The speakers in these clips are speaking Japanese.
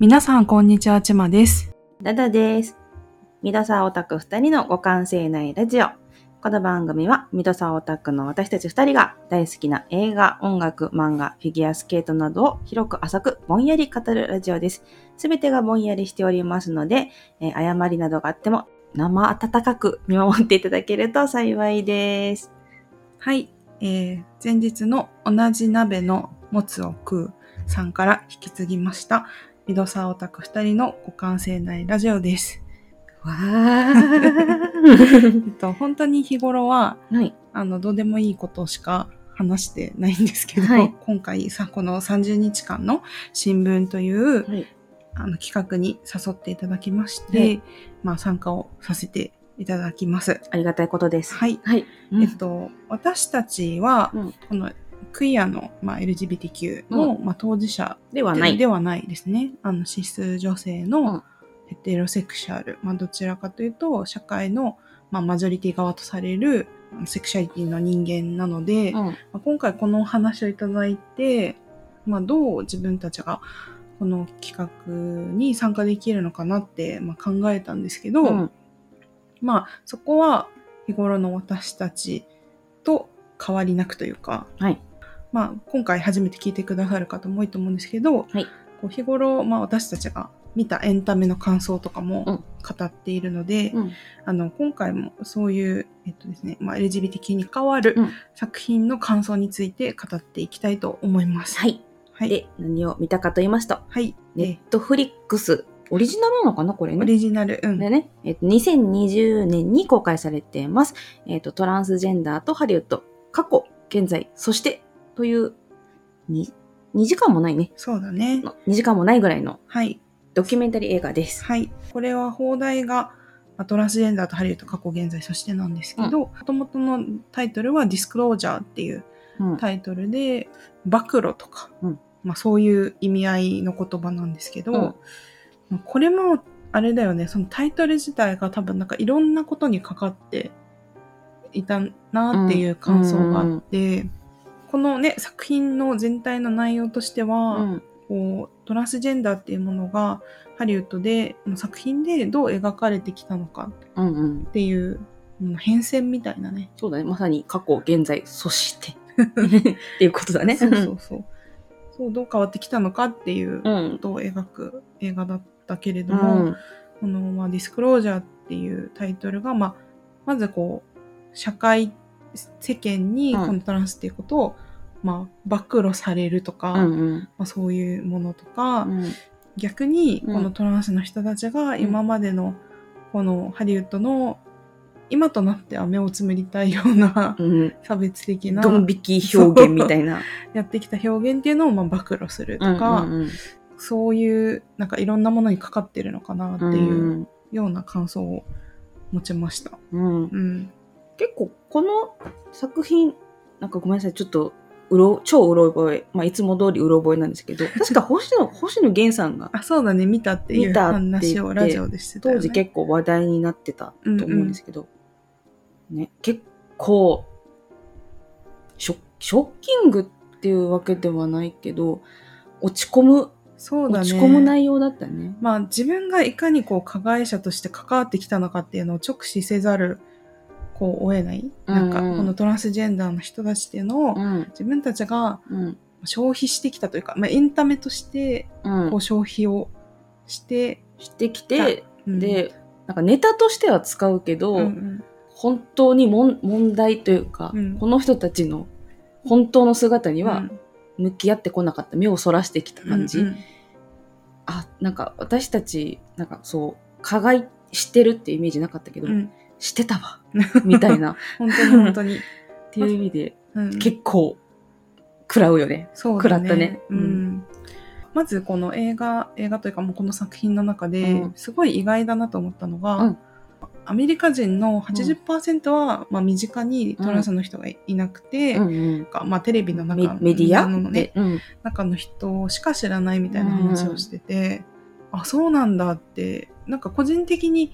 皆さん、こんにちは、ちまです。ダダです。ミドサーオタク二人の互換性ないラジオ。この番組はミドサーオタクの私たち二人が大好きな映画、音楽、漫画、フィギュアスケートなどを広く浅くぼんやり語るラジオです。すべてがぼんやりしておりますので、えー誤りなどがあっても生温かく見守っていただけると幸いです。はい。えー、前日の同じ鍋のもつを食うさんから引き継ぎました。ミドサーオタク二人の互換性ないラジオです。わ えー。っと、本当に日頃は、はい。あの、どうでもいいことしか話してないんですけど、はい今回さ、この30日間の新聞という、はい。あの企画に誘っていただきまして、はいまあ参加をさせていただきます。ありがたいことです。はい。はい。えっと、私たちは、うんこのクイアの、まあ、LGBTQ の、まあ、当事者ではない。ではないですね。あの、シス女性うんのヘテロセクシャル、まあ、どちらかというと、社会の、まあ、マジョリティ側とされるセクシャリティの人間なので、うん。まあ今回このお話をいただいて、まあ、どう自分たちがこの企画に参加できるのかなって、まあ、考えたんですけど、うん。まあそこは日頃の私たちと変わりなくというか、はい。まあ、今回初めて聞いてくださる方も多いと思うんですけど、はいこう日頃、まあ、私たちが見たエンタメの感想とかうんも語っているので、うん。あの今回もそういう、えっとですねまあ、LGBTQ に関わるうん作品の感想について語っていきたいと思います。はい。はい。で、何を見たかと言いますと、はい。ネでットフリックス、オリジナルなのかなこれね？オリジナル、うん。でね、えっと、2020年に公開されています。えっと、トランスジェンダーとハリウッド、過去、現在、そして、という、に2時間もないね。そうだね。2時間もないぐらいのはい。ドキュメンタリー映画です。はい。これは放題が、まあトランスジェンダーとハリウッド過去現在そしてなんですけど、もともとのタイトルはディスクロージャーっていううん。タイトルで、暴露とか、うんまあそういう意味合いの言葉なんですけど、うんまあこれもあれだよね、そのタイトル自体が多分なんかいろんなことにかかっていたなっていう感想があって、このね、作品の全体の内容としては、うん。こうトランスジェンダーっていうものがハリウッドでの作品でどう描かれてきたのかうんうん。っていううん変遷みたいなね。そうだね。まさに過去、現在、そして。っていうことだね。そうそうそう。そう、どう変わってきたのかっていうこうん。とを描く映画だったけれどうも、ん。この、まあ、ディスクロージャーっていうタイトルが、まあ、まずこう、社会、世間にうんこのトランスっていうことを、まあ、暴露されるとか、うんうん。まあ、そういうものとか、うん逆にうんこのトランスの人たちが今までのこのハリウッドの今となっては目をつむりたいようなうん。差別的なドン引き表現みたいな。やってきた表現っていうのをまあ暴露するとか、うんうんうんそういうなんかいろんなものにかかってるのかなっていうような感想を持ちました。うんうんうん。結構この作品なんかごめんなさいちょっとうろ超うろ覚え、まあ、いつも通りうろ覚えなんですけど 確か星野星野源さんがあ、そうだね、見たっていう話をラジオでしてたよ、ね。当時結構話題になってたと思うんですけど、ね結構ショショッキングっていうわけではないけど落ち込む、そうだね。落ち込む内容だったね。まあ自分がいかにこう加害者として関わってきたのかっていうのを直視せざるこう追えない、なんかうん。うんこのトランスジェンダーの人たちっていうのをうん。自分たちがうん。消費してきたというか、まあ、エンタメとしてうん。こう消費をして、してきて、うん、でなんかネタとしては使うけど、うんうん。本当にもん問題というか、うん。この人たちの本当の姿にはうん。向き合ってこなかった、目をそらしてきた感じ、うんうん。あなんか私たちなんかそう加害してるってイメージなかったけど、うんしてたわ。みたいな。っ本当に本当に、ていう意味で。うん。結構食らうよね。そうだ食らったね。ううん。んまずこの映画映画というかもうこの作品の中でうん。すごい意外だなと思ったのが、うん。アメリカ人の80%は、まあ、身近にトランスの人がいなくて、うんまあ、テレビの中メメディア？の、ね中の人しか知らないみたいな話をしてて、あそうなんだってなんか個人的に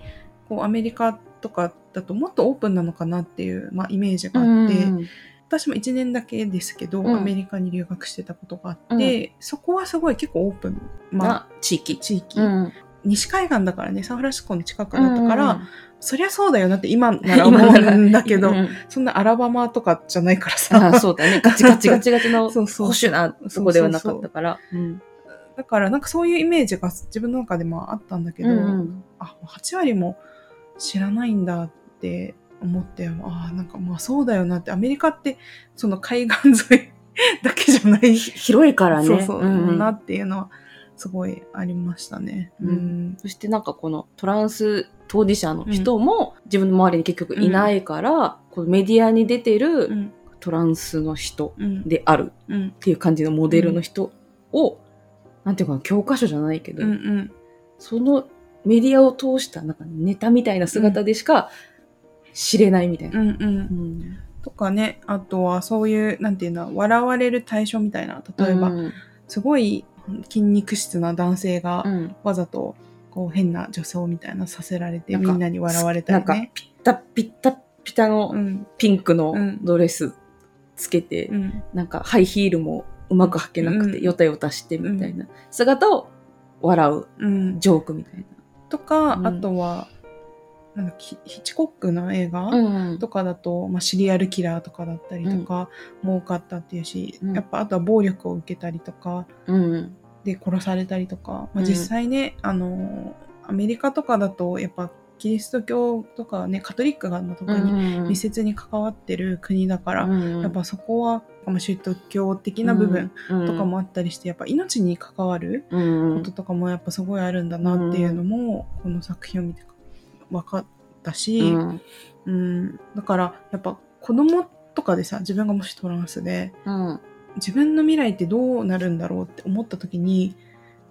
こうアメリカとかだともっとオープンなのかなっていう、まあ、イメージがあって、うん。私も1年だけですけど、うん。アメリカに留学してたことがあって、そこはすごい結構オープン、まあ、な地域。地域、うん。西海岸だからねサンフランシスコの近くだったから、うん。そりゃそうだよなって今なら思うんだけど、うん。そんなアラバマとかじゃないからさ。あそうだね。ガチガチガチガチの保そうそう。守なとこではなかったから。うん。だからなんかそういうイメージが自分の中でもあったんだけど、うん。あ8割も知らないんだって思ってあなんかまあそうだよなって。アメリカってその海岸沿い だけじゃない。ひ広いからね。そうそう、んうん。なっていうのはすごいありましたね。うん。うん。そしてなんかこのトランス当事者の人も自分の周りに結局いないから、このメディアに出てうるん。トランスの人うん。である。うん。っていう感じのモデルの人を、なんていうかな教科書じゃないけど、うんうん。そのメディアを通したなんかネタみたいな姿でしか知れないみたいな。うんうん。うん。とかねあとはそういうなんていうの笑われる対象みたいな。例えば、うん。すごい筋肉質な男性がうん。わざとこう変な女装みたいなさせられてみんなに笑われたなんかりね。ピッタピッタピタのうんピンクのうんドレスつけて、うんなんかハイヒールもうまく履けなくて、うんヨタヨタしてみたいな姿を笑ううん、ジョークみたいとか、うん。あとはなんかヒヒッチコックの映画、とかだと、まあ、シリアルキラーとかだったりとかも多かったっていうし、うん。やっぱあとは暴力を受けたりとかうんで殺されたりとか、まあ、うん。実際ね、あのアメリカとかだとやっぱキリスト教とかねカトリックが特に密接に関わってる国だから、やっぱそこは、まあ、宗教的な部分とかもあったりして、やっぱ命に関わるうんこととかもやっぱすごいあるんだなっていうのも、この作品を見て分かったし、うん。うん、だからやっぱ子供とかでさ自分がもしトランスでうん。自分の未来ってどうなるんだろうって思った時に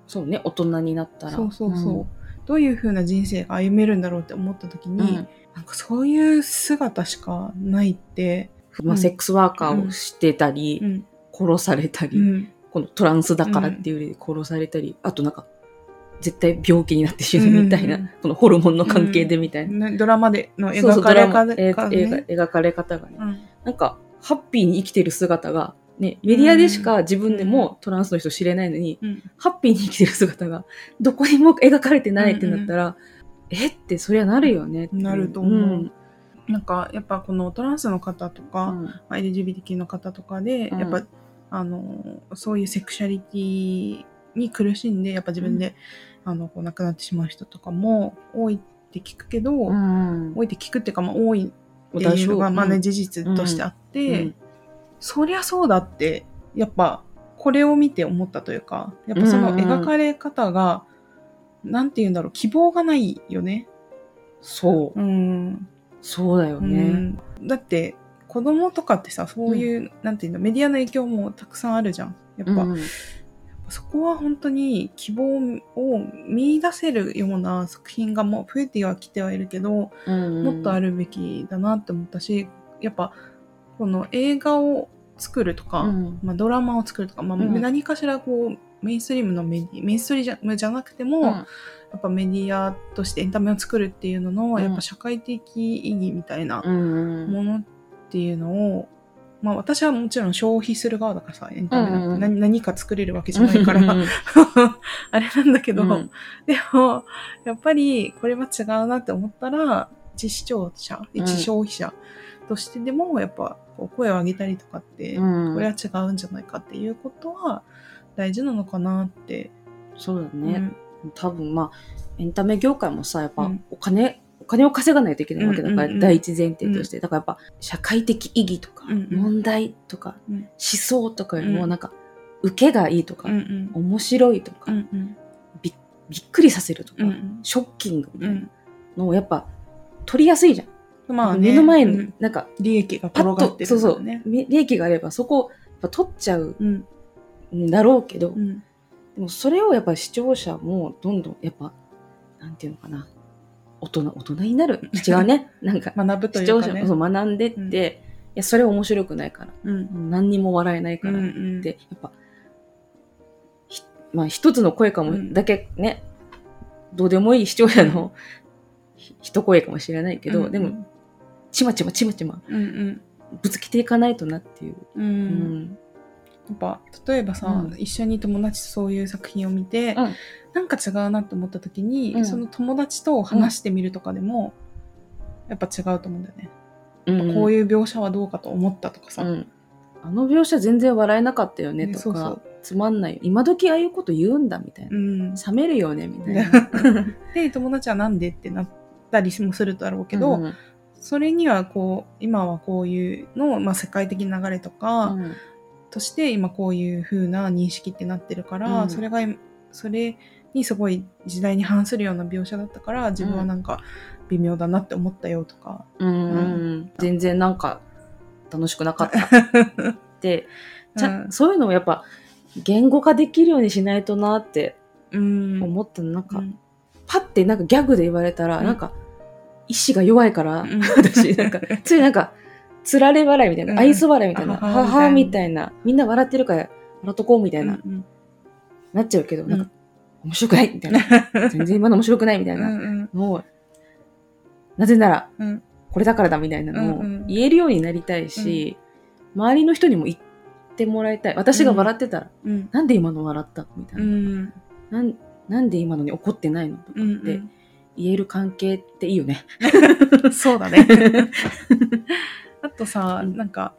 そうね大人になったら。そうそうそう、どういう風な人生が歩めるんだろうって思った時に、うん。なんかそういう姿しかないって、まあ、セックスワーカーをしてたり、うん。殺されたり、うん。このトランスだからっていう理由で殺されたり、あとなんか絶対病気になって死ぬみたいな、うん。このホルモンの関係でみたいな、ねドラマでのそうそう描かれ方が映画ね、描かれ方がね、うん。なんかハッピーに生きてる姿がね、メディアでしか自分でもトランスの人知れないのに、うん。ハッピーに生きてる姿がどこにも描かれてないってなったら、え？ってそりゃなるよねなると思う。なんかやっぱこのトランスの方とか、うん。まあ LGBTQ の方とかで、うん。やっぱあのそういうセクシャリティに苦しんでやっぱ自分で、あのこう亡くなってしまう人とかも多いって聞くけど、うん。多いって聞くっていうか、まあ、多いっていうのが、まあね、事実としてあって、うんそりゃそうだってやっぱこれを見て思ったというかやっぱそのうんうん描かれ方が、なんて言うんだろう希望がないよね。そう、うん。そうだよね。うん。だって子供とかってさそういう、なんていうのメディアの影響もたくさんあるじゃん。やっぱ、うんそこは本当に希望を見出せるような作品がもう増えてはきてはいるけど、もっとある。るべきだなって思ったしやっぱこの映画を作るとか、うん。まあ、ドラマを作るとか、まあ、うん。何かしらこうメインストリームのメディメインストリームじゃなくても、やっぱメディアとしてエンタメを作るっていうのの、うん。やっぱ社会的意義みたいなうんものっていうのを、まあ私はもちろん消費する側だからさ、エンタメなんて。うんうん何何か作れるわけじゃないから、あれなんだけど、うん。でも、やっぱりこれは違うなって思ったら、一視聴者、ん。一消費者としてでも、やっぱこう声を上げたりとかって、うん。これは違うんじゃないかっていうことは大事なのかなって。そうだね。うん。多分まあ、エンタメ業界もさ、やっぱうん。お金、お金を稼がないといけないわけだから、うんうんうん。第一前提として。だからやっぱ、社会的意義とか、問題とか、うん。思想とかよりも、うん。なんか、受けがいいとか、うんうん。面白いとか、うんうん。びびっくりさせるとか、うんうん。ショッキングみたいなうん。のをやっぱ、取りやすいじゃん。まあね、目の前にうん、なんか、利益が転がってるそうそう、利益があれば、そこをやっぱ取っちゃううん。んだろうけど、うん。でもそれをやっぱ視聴者もどんどんやっぱ、なんていうのかな、大人、大人になる。違うね。なんか、学ぶと視いうかね。聴者もそう学んでって、うんいや、それ面白くないから、うん。何にも笑えないからっうんうん。て、やっぱ、ひまあ一つの声かも、うんだけね、どうでもいい視聴者のひ一声かもしれないけど、うん。でも、ちまちまちまちま。うんうん。ぶつけていかないとなっていう。うん。うん。やっぱ例えばさ、うん。一緒に友達とそういう作品を見て、うん。なんか違うなと思った時に、うん。その友達と話してみるとかでも、やっぱ違うと思うんだよね、うん。こういう描写はどうかと思ったとかさ、うん。あの描写全然笑えなかったよねねとか、そうそう。つまんない。よ今時ああいうこと言うんだみたいな、うん。冷めるよねみたいな。で友達はなんでってなったりもするだろうけど、うんそれにはこう今はこういうの、まあ、世界的な流れとか、うん。として今こういう風な認識ってなってるから、うん。それがそれにすごい時代に反するような描写だったから自分はなんか微妙だなって思ったよとか、うん。うん。全然なんか楽しくなかった。って、ちゃうん。そういうのをやっぱ言語化できるようにしないとなってうん。思ったの。なんか、うん。パッてなんかギャグで言われたら、うん。なんか意志が弱いから、うん。私なんか ついなんかつられ笑いみたいな、うん。愛想笑いみたいな、あははははみたいなみんな笑ってるから笑っとこうみたいな、うんなっちゃうけど、うん。なんか面白くないみたいな。全然今の面白くないみたいうんなうん。のをなぜならうん。これだからだみたいなのを言えるようになりたいし、周りの人にも言ってもらいたい。私が笑ってたら、うん。なんで今の笑ったみたいうな、ん。なんなんで今のに怒ってないのとかってん言える関係っていいよね。そうだね。あとさ、うん。なんか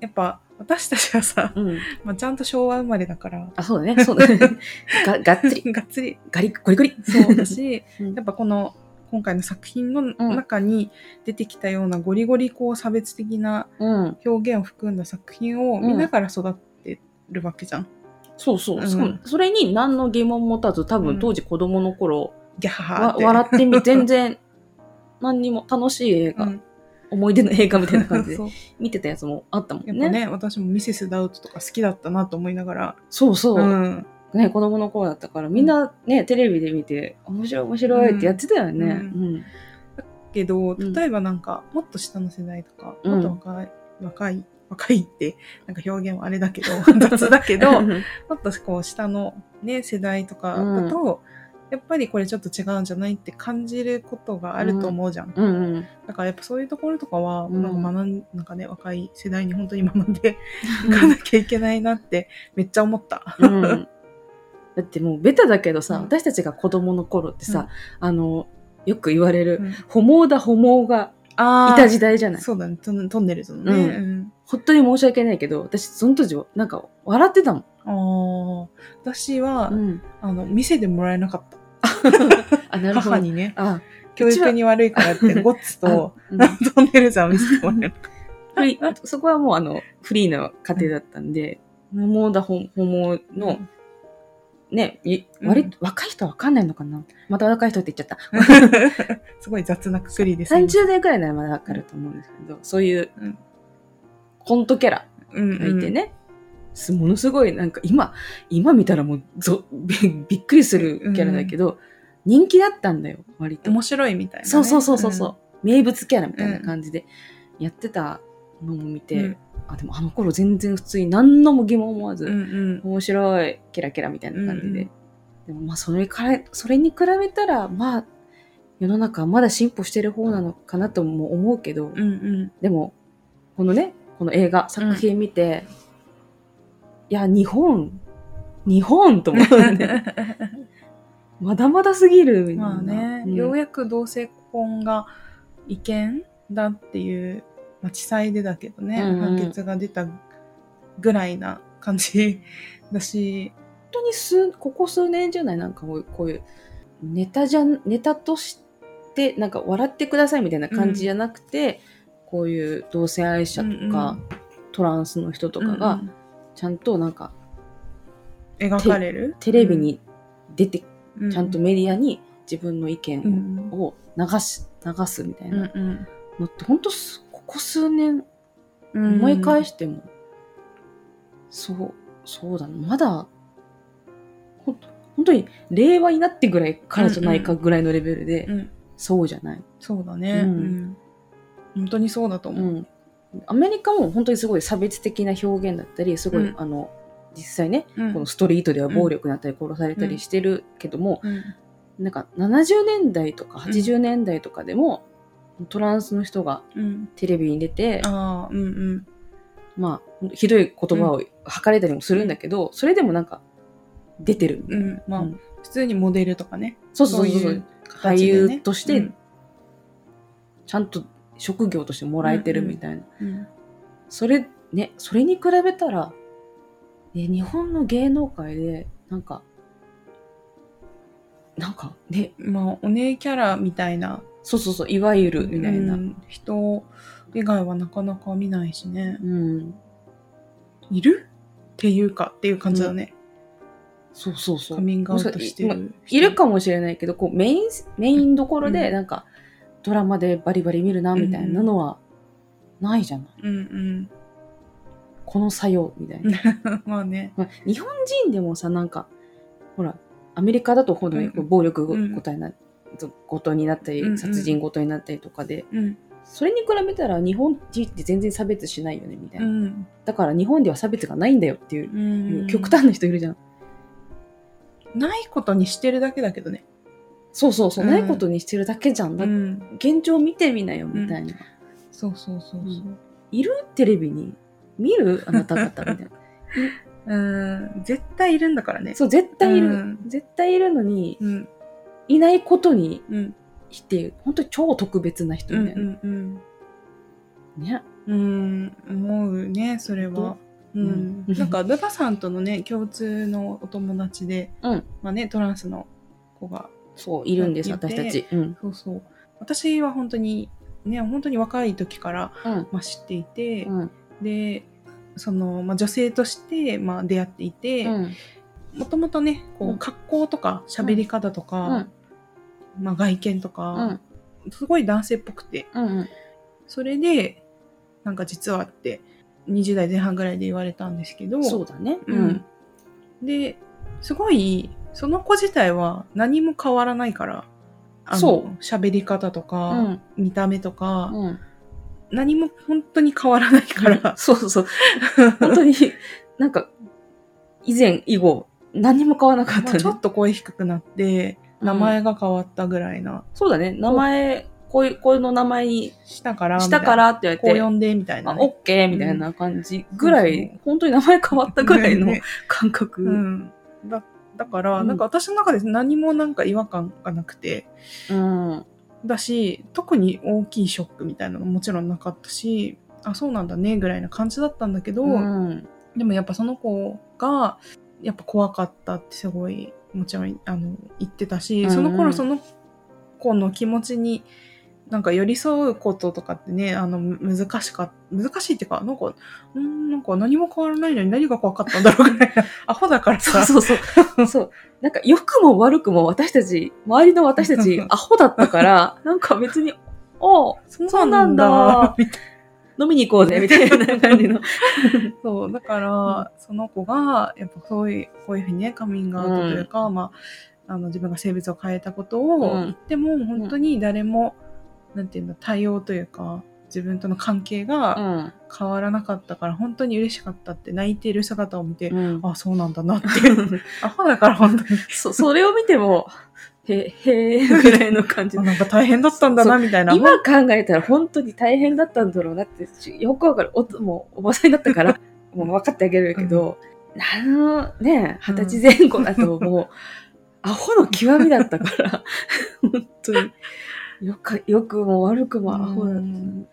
やっぱ私たちはさ、うん、まあ、ちゃんと昭和生まれだから。あ、そうだね、そうだね。ががっつり、がっつり。ガリッ、ゴリゴリ。そうだし、うん。やっぱこの今回の作品の中に出てきたようなゴリゴリこう差別的なうん、表現を含んだ作品を見ながら育ってるわけじゃん。そうそう。うん。しかもそれに何の疑問も持たず、多うん分当時子供の頃、ギャハハわって。笑ってみ、全然、何にも楽しい映画、うん思い出の映画みたいな感じで 見てたやつもあったもんね。やっぱね私もミセス・ダウトとか好きだったなと思いながら。そうそう。んね、子供の頃だったから、みんなね、テレビで見て、面白い面白いってやってたよね。ううん。けどん例えばなんかもっと下の世代とか、うんもっと若い若い若いってなんか表現はあれだけど 雑だけどもっとこう下のね世代とかだと、やっぱりこれちょっと違うんじゃないって感じることがあると思うじゃん。うん。うん。だからやっぱそういうところとかは、うん。なんか学んなんかね若い世代に本当に学んでいかなきゃいけないなってめっちゃ思った。うん、だってもうベタだけどさ、うん。私たちが子供の頃ってさ、あのよく言われる、うん。ホモだホモがあいた時代じゃない？そうだね。トントンネルズのね。うん。うん。本当に申し訳ないけど私その当時なんか笑ってたもん、あー。私は、うん、あの店でもらえなかった。あなるほど。母にね。あ教育に悪いからってゴッツとうん。トンネルズは見せてもらえそこはもうあのフリーな家庭だったんで、ホモだホホモた。の、ね、割と若い人はわかんないのかな。また若い人って言っちゃった。すごい雑なくくりですね。30代くらいならまだわかると思うんですけど、そういううん。コントキャラうんがいてね、すものすごいなんか今、今見たらもうぞびびっくりするキャラだけど、人気だったんだよ、割と。面白いみたいなね。そうそうそうそうそう、名物キャラみたいな感じでやってたのを見て、うんあ、でもあの頃全然普通に何のも疑問も思わず、うんうん面白い、キラキラみたいな感じで。うんうんでもまあそれから、それに比べたら、まあ、世の中はまだ進歩してる方なのかなとも思うけど、うんうんでも、このね、この映画、作品見て、いや、日本、日本と思うね。まだまだすぎるみたいな。まあね、うん。ようやく同性婚が違憲だっていう、まあ、地裁でだけどね、うんうん。判決が出たぐらいな感じだし、本当に数、ここ数年じゃないなんかこういう、こういうネタじゃん、ネタとして、なんか笑ってくださいみたいな感じじゃなくて、こういう同性愛者とか、うんうん。トランスの人とかが、うんちゃんとなんか、うん描かれる？テレビに出て、うちゃんとメディアに自分の意う見ん。を流す、流すみたいうんなうん。のって、本当すここ数年うん。思い返しても、そう、そうだな、まだ、ほん本当に令和になってぐらいからじゃないかぐらいのレベルで、うん。そうじゃない。そうだね、うん。うん。本当にそうだとう。思う、ん。アメリカも本当にすごい差別的な表現だったり、すごい、うん。あの、実際ね、うんこのストリートでは暴力になったり殺されたりしてるけども、うんなんか70年代とか80年代とかでも、トランスの人がうん。テレビに出て、ああ、うんうん。まあ、ひどい言葉を吐かれたりもするんだけど、それでもなんか、出てる。うん。まあ、うん普通にモデルとかね。そうそうそうそう。ね優として、ちゃんと職業としてもらえてるみたいな。それ、ね、それに比べたら、ね、日本の芸能界で、なんか、なんかね、まあ、お姉キャラみたいな、そうそうそう、いわゆるみたいな。うん人以外はなかなか見ないしね。うん。いる？っていうかっていう感じだね。そうそうそう。カミングアウトしてる。いるかもしれないけど、こうメイン、メインどころで、うんなんか、ドラマでバリバリ見るな、みたいなのは、ないじゃない。うんこの作用、みたいな。うん。まあね。まあ日本人でもさ、なんか、ほら、アメリカだとほどううん暴力うんごとにな、ごとになったり、うんうん殺人ごとになったりとかで、うん。それに比べたら日本人って全然差別しないよね、みたいうな。ん。だから日本では差別がないんだよっていう、うん極端な人いるじゃん。ないことにしてるだけだけどね。そうそうそう、うんないことにしてるだけじゃん。現状見てみなよ、みたいな。そうそうそうそう。いる？テレビに見る？あなた方みたいな。うん。絶対いるんだからね。そう、絶対いる。うん絶対いるのに、うん。いないことにうん。して、本当に超特別な人うんみたいな。うんね。うん。思うね、それは。うんうんなんか、ルバさんとのね、共通のお友達で、うん。まあね、トランスの子がそう、いるんです、私たち。うん。そうそう。私は本当に、ね、本当に若い時から、うん。まあ、知っていて、うん。で、その、まあ、女性として、まあ、出会っていて、うん。もともとね、こう、うん格好とか喋り方とか、うん。まあ、外見とうかん、。すごい男性っぽくて、うん。それで、なんか実はって、20代前半ぐらいで言われたんですけど、そうだね。うん。で、すごい、その子自体は何も変わらないから、あのそう喋り方とうか、ん。見た目とか、うん。何も本当に変わらないから、そうそうそう。本当に、なんか、以前、以後、何も変わらなかったねまあちょ。っと声低くなって、名前が変わったぐらいな、そうだね。名前、こういう、こういうの名前にしたから、したからって言われて、こう呼んでみたいな、あ、ね。オッケーみたいな感じぐらそうい、本当に名前変わったぐらいのね感覚。うん。だだから、うんなんか私の中で何もなんか違和感がなくて、うん。だし、特に大きいショックみたいなのももちろんなかったし、あ、そうなんだね、ぐらいな感じだったんだけど、うん。でもやっぱその子が、やっぱ怖かったってすごい、もちろん、あの、言ってたし、うんうんその頃その子の気持ちに、なんか寄り添うこととかってね、あの、む難しかっ難しいっていうか、なんか、うん、なんか何も変わらないのに何が怖かったんだろうぐらいな、アホだからさ。そうそうそう。そう。なんか、良くも悪くも私たち、周りの私たち、アホだったから、なんか別に、おうそうなんだみたい飲みに行こうぜ、みたいな感じの。なそう、だから、その子が、やっぱそういう、こういうふうにね、カミングアウトというか、まあ、あの、自分が性別を変えたことをうん言っても、本当に誰も、なんていうの、対応というか、自分との関係がうん。変わらなかったから、本当に嬉しかったって泣いている姿を見て、うん。あ、そうなんだなっていう。アホだから本当に。そ、それを見ても、へ、へーぐらいの感じあ。なんか大変だったんだな、みたいな。今考えたら本当に大変だったんだろうなって、よくわかる。おもうおばさんになったから、もう分かってあげるけど、あのね、二十歳前後だともう、アホの極みだったから、本当に。よか、よくも悪くもアホだった。うん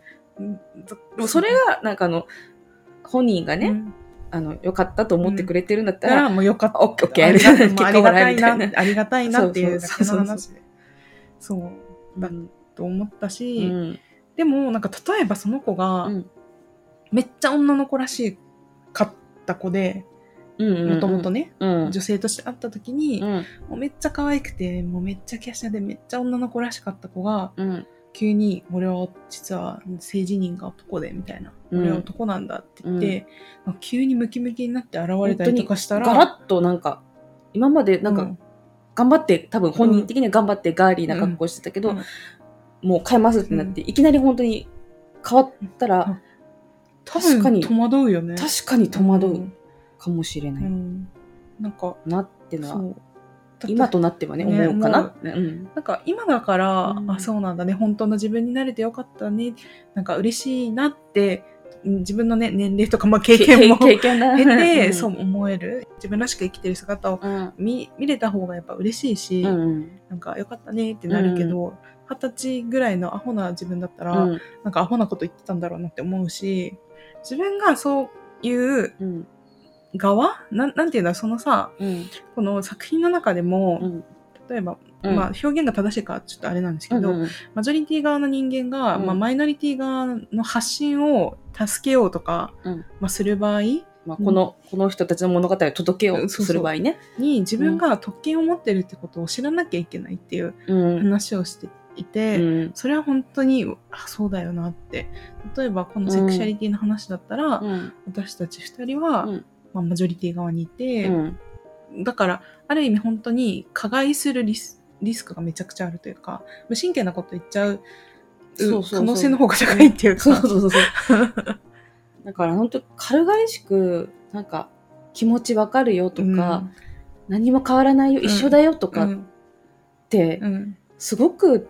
もうそれが、なんかあの、本人がね、うんあの、良かったと思ってくれてるんだったらら、もうよかった。オッケーオッケーありが結果ありがたいな、なありがたいなっていうだけの話で。そう、だうんと思ったうし、ん。でもなんか例えばその子がうんめっちゃ女の子らしかった子で、うん。もともとね、うん。女性として会った時に、うん。もうめっちゃ可愛くて、もうめっちゃ華奢でめっちゃ女の子らしかった子が、うん。急に俺は実は性自認が男でみたいな、うん。俺は男なんだって言って、なんか急にムキムキになって現れたりとかしたら、ガラッとなんか、今までなんか、うん。頑張って、多分本人的には頑張ってガーリーな格好してたけど、うん。もう変えますってなって、いきなり本当に変わったら、多確かに分戸惑うよね。確かに戸惑う。うんかもしれないうんなんか、なってのは。そう。今となってはね、ね思うかな？うん。なんか今だから、うんあそうなんだね本当の自分になれてよかったねなんか嬉しいなってうん自分のね年齢とか、まあ、経験も経験だ。経て、んそう思える自分らしく生きてる姿をうん。見見れた方がやっぱ嬉しいし、うん。なんかよかったねってなるけど二十、歳ぐらいのアホな自分だったら、うん。なんかアホなこと言ってたんだろうなって思うし自分がそういううん。側？なんなんていうんだそのさうん。この作品の中でも、うん。例えば、うんまあ、表現が正しいかちょっとあれなんですけど、うんマジョリティ側の人間が、うんまあ、マイノリティ側の発信を助けようとか、うんまあ、する場合まあ、この、この人たちの物語を届けようとする場合ね。に自分が特権を持ってるってことを知らなきゃいけないっていううん。話をしていて、うん。それは本当にあそうだよなって例えばこのセクシャリティの話だったら、うん。私たち2人は、うんまあ、マジョリティ側にいて、うん。だからある意味本当に加害するリスリスクがめちゃくちゃあるというか無神経なこと言っちゃう可能性の方が高いっていうか、そうそうそう。だから本当軽々しく、なんか、気持ちわかるよとか、何も変わらないよ、うん一緒だよとかっうんて、うんすごく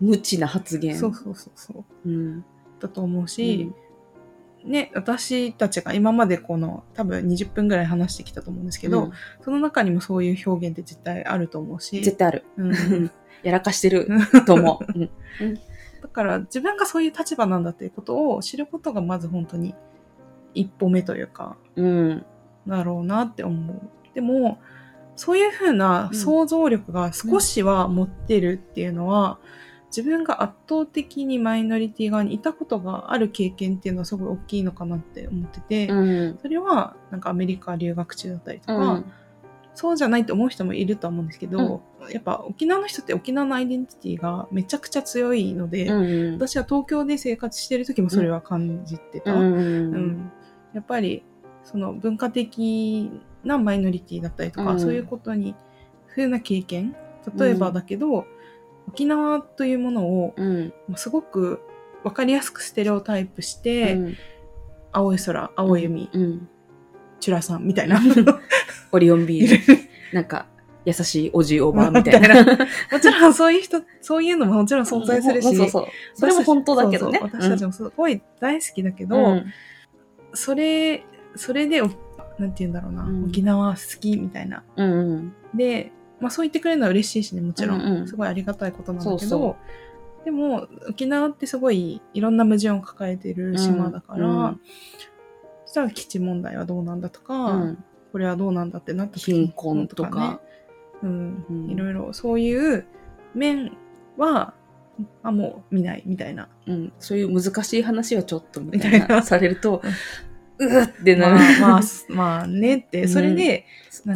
無知な発言。そうそうそうそううん。だと思うし、ね私たちが今までこの多分20分ぐらい話してきたと思うんですけど、うんその中にもそういう表現って絶対あると思うし絶対ある。うん やらかしてると思う。うんだから自分がそういう立場なんだっていうことを知ることがまず本当に一歩目というかうん。だろうなって思う。でもそういうふうな想像力が少しは持ってるっていうのは、自分が圧倒的にマイノリティ側にいたことがある経験っていうのはすごい大きいのかなって思ってて、うん。それはなんかアメリカ留学中だったりとうか、ん。そうじゃないって思う人もいると思うんですけど、やっぱ沖縄の人って沖縄のアイデンティティがめちゃくちゃ強いので、うん。私は東京で生活してる時もそれは感じてた。うん。うんやっぱりその文化的なマイノリティだったりとか、うんそういうことに風な経験例えばだけど、沖縄というものをうん。まあすごく分かりやすくステレオタイプして、うん青い空青い海、うん。チュラさんみたいな オリオンビール。なんか、優しいおじいおばあみたいな。みもちろんそういう人そういうのももちろん存在するし、そうそう。それも本当だけどね。そうそう私たちもすごい大好きだけど、うんそれそれでおなんて言うんだろうな、うん沖縄好きみたいなうんうん。で、まあ、そう言ってくれるのは嬉しいしねもちろん、うんうん。すごいありがたいことなんだけど。でも沖縄ってすごいいろんな矛盾を抱えてる島だから、うん。うんそしたら基地問題はどうなんだとか、うん。これはどうなんだってなった時貧困とか。ね。うん。うん。いろいろ。そういう面はあもう見ないみたいな。うん。そういう難しい話はちょっとみたいな、されると、うーってなまる。あまあ、まあねって、それで、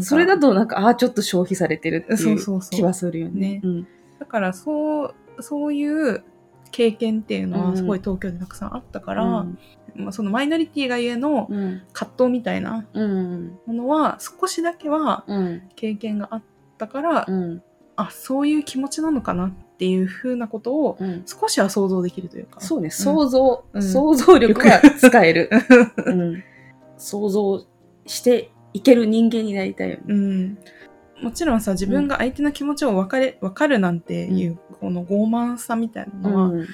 それだとなんか、ああ、ちょっと消費されてるっていう気はするよね。だからそう、そういう経験っていうのうん。はすごい東京でたくさんあったから、うん。まあ、そのマイノリティがゆえのうん。葛藤みたいなうん。ものは少しだけはうん。経験があったから、うん。あ、そういう気持ちなのかなっていうふうなことをうん。少しは想像できるというか。そうね、想像、うん。想像力が使える。うん。想像していける人間になりたいよね。うん。もちろんさ、自分が相手の気持ちを分かれ、分かるなんていう、この傲慢さみたいなのは、うん。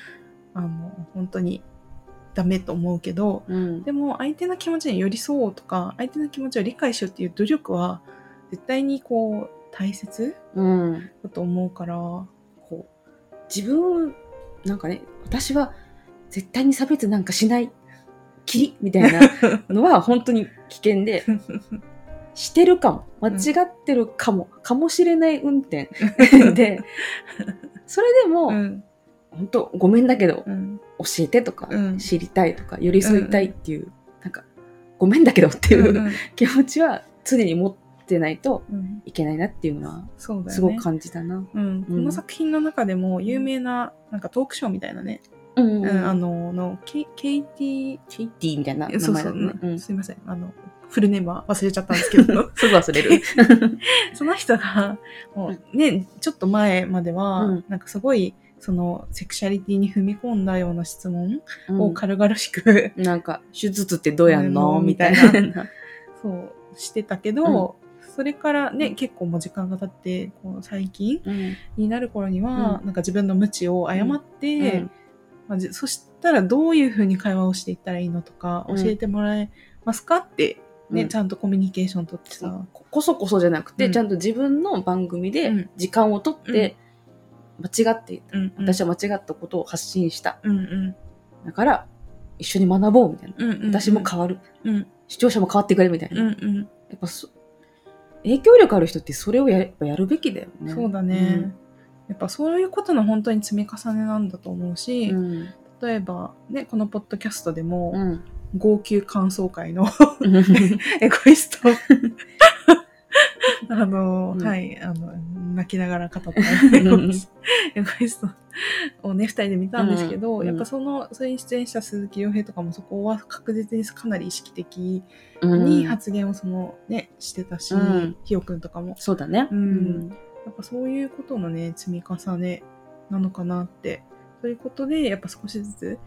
あの、本当にダメと思うけど、うん。でも相手の気持ちに寄り添おうとか、相手の気持ちを理解しようっていう努力は、絶対にこう、大切うん。だと思うから、自分なんかね私は絶対に差別なんかしないきりみたいな のは本当に危険でしてるかも間違ってるかも、かもしれない運転 でそれでも、うん、本当ごめんだけどうん、教えてとか、うん。知りたいとか寄り添いたいっていう、なんかごめんだけどっていう、うん。気持ちは常に持ってないとうん。いけないなっていうのは。すごく感じたな。うん、この作品の中でも有名ななんかトークショーみたいなね、うんうんあののケケイティケイティみたいな名そうそう、前だね。うん。すいません。あのフルネームは忘れちゃったんですけど。すぐ忘れる。その人がもうねちょっと前までは、うん。なんかすごいそのセクシャリティに踏み込んだような質問をうん。軽々しく、なんか、手術ってどうやんの うんみたいみたいな。そうしてたけど、それからね、うん。結構もう時間が経ってこう最近うん。になる頃には、うん。なんか自分の無知を誤って、うん。まあ、じそしたらどういうふうに会話をしていったらいいのとかうん。教えてもらえますかって、ねうん。ちゃんとコミュニケーション取ってさ、ここそこそじゃなくて、うん。ちゃんと自分の番組うでん。時間を取って、間違っていた、うんうん、私は間違ったことを発信した。うんうん。だから、一緒に学ぼうみたいな。うんうんうん。私も変わる。うん。視聴者も変わってくれみたいな。うんやうん。っぱそ、影響力ある人ってそれをややるべきだよね。そうだね、やっぱそういうことの本当に積み重ねなんだと思うし、うん。例えばねこのポッドキャストでも、うん。号泣感想会のうん。エゴイスト あの、うん。はいあの泣きながら語ったエゴイストをね二人で見たんですけど、うん。やっぱそのそれに出演した鈴木亮平とかもそこは確実にかなり意識的うん。に発言をそのねしてたし、うん。ひよくんとかも。そうだね。うん。やっぱそういうことのね積み重ねなのかなって。そういうことでやっぱ少しずつ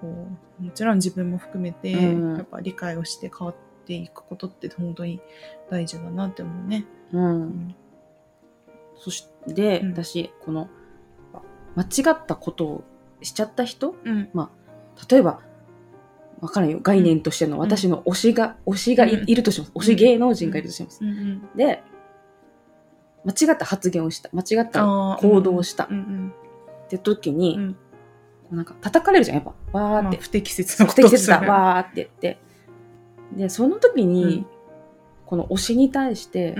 こうもちろん自分も含めて、うん。やっぱ理解をして変わっていくことって本当に大事だなって思うね。う。うんんそして、うん私、この、間違ったことをしちゃった人うん例えば、わからんよ。概念としての私の推しが、推しがい,、うんるとします。推し芸能人がいるとします。で、間違った発言をした。間違った行動をした。って時に、うんなんか叩かれるじゃん、やっぱ。わーって。まあ不適切な不ことを適切だ、わーって言って。で、その時に、うんこの推しに対して、